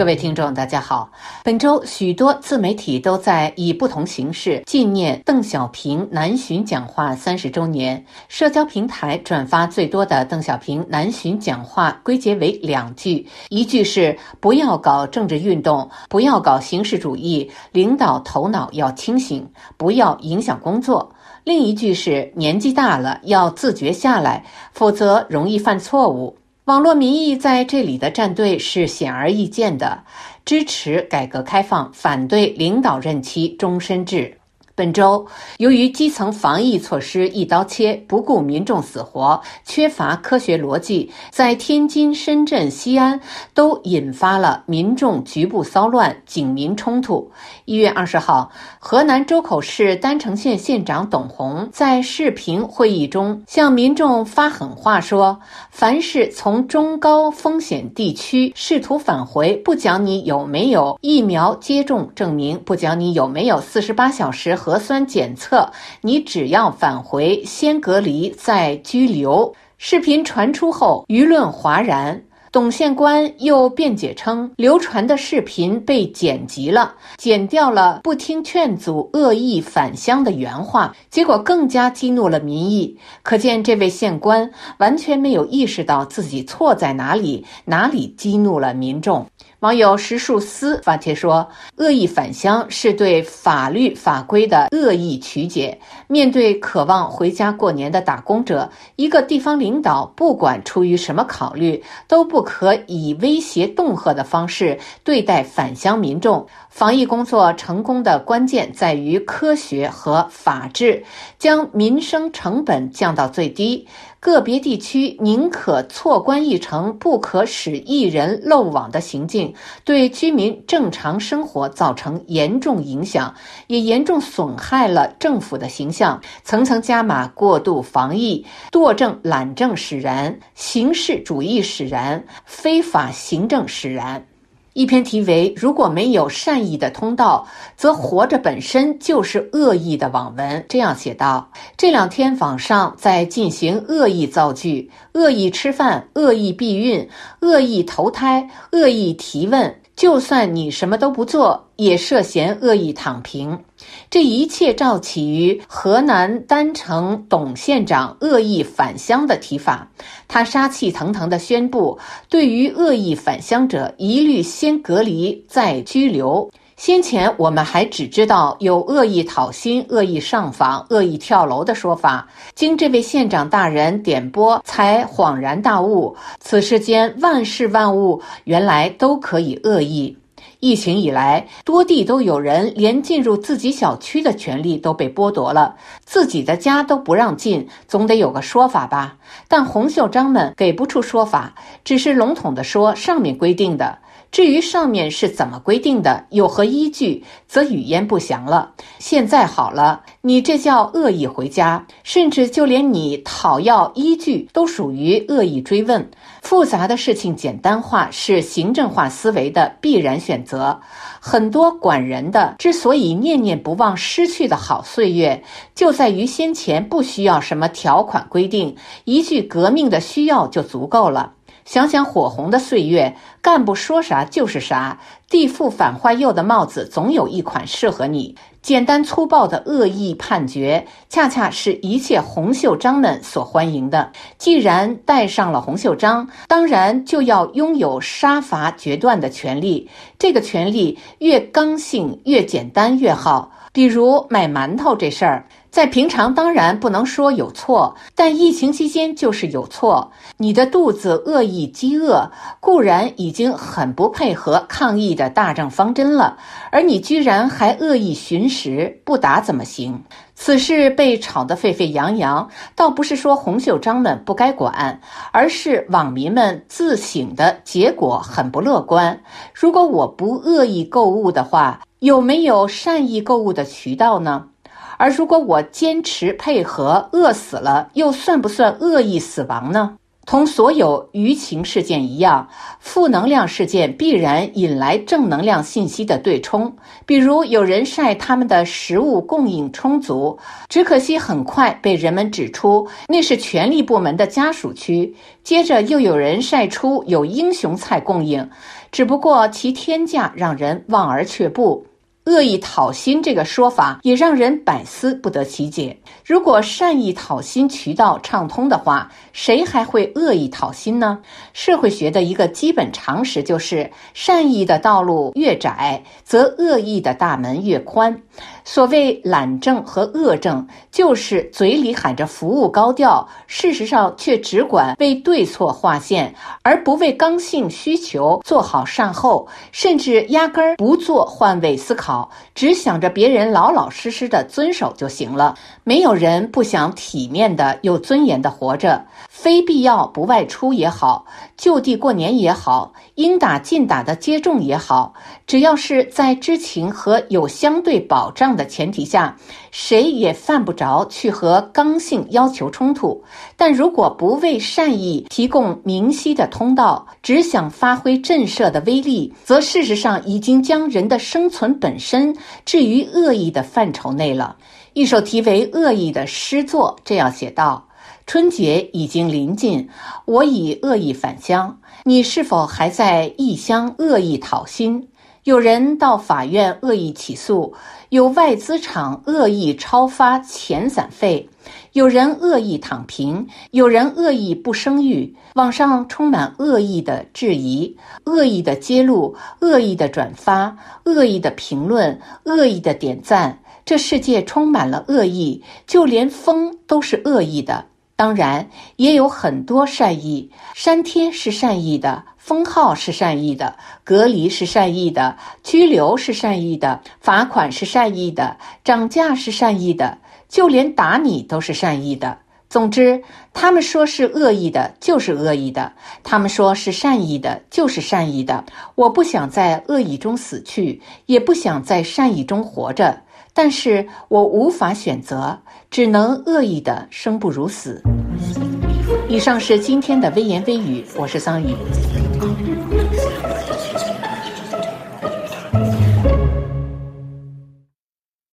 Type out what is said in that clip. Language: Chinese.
各位听众，大家好。本周许多自媒体都在以不同形式纪念邓小平南巡讲话三十周年。社交平台转发最多的邓小平南巡讲话归结为两句：一句是“不要搞政治运动，不要搞形式主义，领导头脑要清醒，不要影响工作”；另一句是“年纪大了要自觉下来，否则容易犯错误”。网络民意在这里的站队是显而易见的，支持改革开放，反对领导任期终身制。本周，由于基层防疫措施一刀切，不顾民众死活，缺乏科学逻辑，在天津、深圳、西安都引发了民众局部骚乱、警民冲突。一月二十号，河南周口市郸城县县长董红在视频会议中向民众发狠话说：“凡是从中高风险地区试图返回，不讲你有没有疫苗接种证明，不讲你有没有四十八小时和核酸检测，你只要返回，先隔离再拘留。视频传出后，舆论哗然。董县官又辩解称，流传的视频被剪辑了，剪掉了不听劝阻、恶意返乡的原话，结果更加激怒了民意。可见，这位县官完全没有意识到自己错在哪里，哪里激怒了民众。网友石树思发帖说：“恶意返乡是对法律法规的恶意曲解。面对渴望回家过年的打工者，一个地方领导不管出于什么考虑，都不可以威胁恫吓的方式对待返乡民众。防疫工作成功的关键在于科学和法治，将民生成本降到最低。”个别地区宁可错关一城，不可使一人漏网的行径，对居民正常生活造成严重影响，也严重损害了政府的形象。层层加码，过度防疫，惰政懒政使然，形式主义使然，非法行政使然。一篇题为“如果没有善意的通道，则活着本身就是恶意”的网文这样写道：这两天网上在进行恶意造句，恶意吃饭，恶意避孕，恶意投胎，恶意提问。就算你什么都不做，也涉嫌恶意躺平。这一切照起于河南郸城董县长恶意返乡的提法。他杀气腾腾地宣布，对于恶意返乡者，一律先隔离再拘留。先前我们还只知道有恶意讨薪、恶意上访、恶意跳楼的说法，经这位县长大人点拨，才恍然大悟：此世间万事万物原来都可以恶意。疫情以来，多地都有人连进入自己小区的权利都被剥夺了，自己的家都不让进，总得有个说法吧？但洪秀章们给不出说法，只是笼统地说上面规定的。至于上面是怎么规定的，有何依据，则语焉不详了。现在好了，你这叫恶意回家，甚至就连你讨要依据都属于恶意追问。复杂的事情简单化是行政化思维的必然选择。很多管人的之所以念念不忘失去的好岁月，就在于先前不需要什么条款规定，一句革命的需要就足够了。想想火红的岁月，干部说啥就是啥，地富反坏右的帽子总有一款适合你。简单粗暴的恶意判决，恰恰是一切红袖章们所欢迎的。既然戴上了红袖章，当然就要拥有杀伐决断的权利。这个权利越刚性、越简单越好。比如买馒头这事儿。在平常当然不能说有错，但疫情期间就是有错。你的肚子恶意饥饿，固然已经很不配合抗疫的大政方针了，而你居然还恶意寻食，不打怎么行？此事被炒得沸沸扬扬，倒不是说红袖章们不该管，而是网民们自省的结果很不乐观。如果我不恶意购物的话，有没有善意购物的渠道呢？而如果我坚持配合，饿死了，又算不算恶意死亡呢？同所有舆情事件一样，负能量事件必然引来正能量信息的对冲。比如，有人晒他们的食物供应充足，只可惜很快被人们指出那是权力部门的家属区。接着又有人晒出有英雄菜供应，只不过其天价让人望而却步。恶意讨薪这个说法也让人百思不得其解。如果善意讨薪渠道畅通的话，谁还会恶意讨薪呢？社会学的一个基本常识就是，善意的道路越窄，则恶意的大门越宽。所谓懒政和恶政，就是嘴里喊着服务高调，事实上却只管为对错划线，而不为刚性需求做好善后，甚至压根儿不做换位思考，只想着别人老老实实的遵守就行了。没有人不想体面的、有尊严的活着，非必要不外出也好，就地过年也好，应打尽打的接种也好，只要是在知情和有相对保保障的。的前提下，谁也犯不着去和刚性要求冲突。但如果不为善意提供明晰的通道，只想发挥震慑的威力，则事实上已经将人的生存本身置于恶意的范畴内了。一首题为《恶意》的诗作这样写道：“春节已经临近，我已恶意返乡，你是否还在异乡恶意讨薪？有人到法院恶意起诉。”有外资厂恶意超发遣散费，有人恶意躺平，有人恶意不生育。网上充满恶意的质疑、恶意的揭露、恶意的转发、恶意的评论、恶意的点赞。这世界充满了恶意，就连风都是恶意的。当然，也有很多善意。删帖是善意的，封号是善意的，隔离是善意的，拘留是善意的，罚款是善意的，涨价是善意的，就连打你都是善意的。总之，他们说是恶意的，就是恶意的；他们说是善意的，就是善意的。我不想在恶意中死去，也不想在善意中活着。但是我无法选择，只能恶意的生不如死。以上是今天的微言微语，我是桑榆。啊